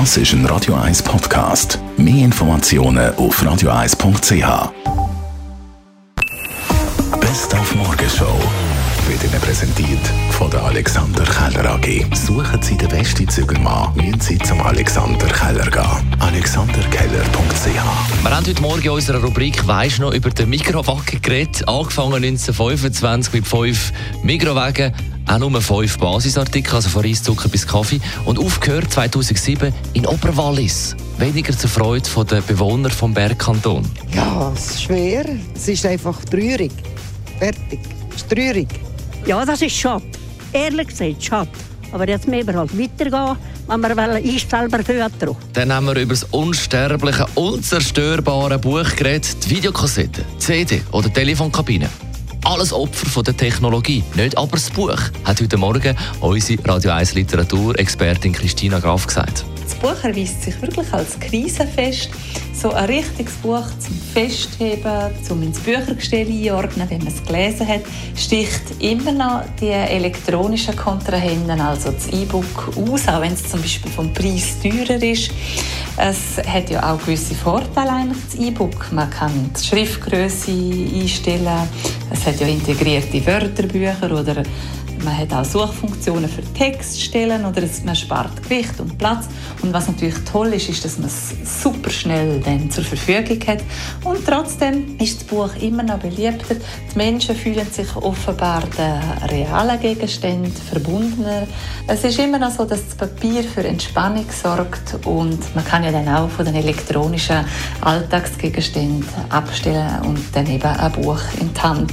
Das ist ein Radio 1 Podcast. Mehr Informationen auf radio1.ch. Best auf Morgenshow wird Ihnen präsentiert von der Alexander Keller AG. Suchen Sie den besten Zügelmann, müssen Sie zum Alexander Keller gehen. AlexanderKeller.ch Wir haben heute Morgen in unserer Rubrik «Weisst noch» über den Mikrowagen geredet. Angefangen 1925 mit fünf Mikrowagen, auch nur fünf Basisartikel, also von Reiszucker bis Kaffee. Und aufgehört 2007 in Oberwallis. Weniger zur Freude der Bewohner vom Bergkanton. Ja, es ist schwer. Es ist einfach traurig. Fertig. Es ist traurig. Ja, das ist schade. Ehrlich gesagt, schade. Aber jetzt müssen wir halt weitergehen, wenn wir einstellen für Dann haben wir über das unsterbliche, unzerstörbare Buch geredet, die Videokassette, CD oder Telefonkabine. Alles Opfer von der Technologie, nicht aber das Buch, hat heute Morgen unsere Radio 1 Literaturexpertin Christina Graf gesagt. Das Buch erweist sich wirklich als krisenfest. So ein richtiges Buch zum Festheben, zum ins Büchergestell einordnen, wenn man es gelesen hat, sticht immer noch die elektronischen Kontrahenten, also das E-Book, aus, auch wenn es zum Beispiel vom Preis teurer ist. Es hat ja auch gewisse Vorteile, eigentlich, das E-Book. Man kann die Schriftgröße einstellen, es hat ja integrierte Wörterbücher oder man hat auch Suchfunktionen für Textstellen oder man spart Gewicht und Platz. Und was natürlich toll ist, ist, dass man es super schnell dann zur Verfügung hat. Und trotzdem ist das Buch immer noch beliebter. Die Menschen fühlen sich offenbar den realen Gegenständen verbundener. Es ist immer noch so, dass das Papier für Entspannung sorgt und man kann ja dann auch von den elektronischen Alltagsgegenständen abstellen und dann eben ein Buch in die Hand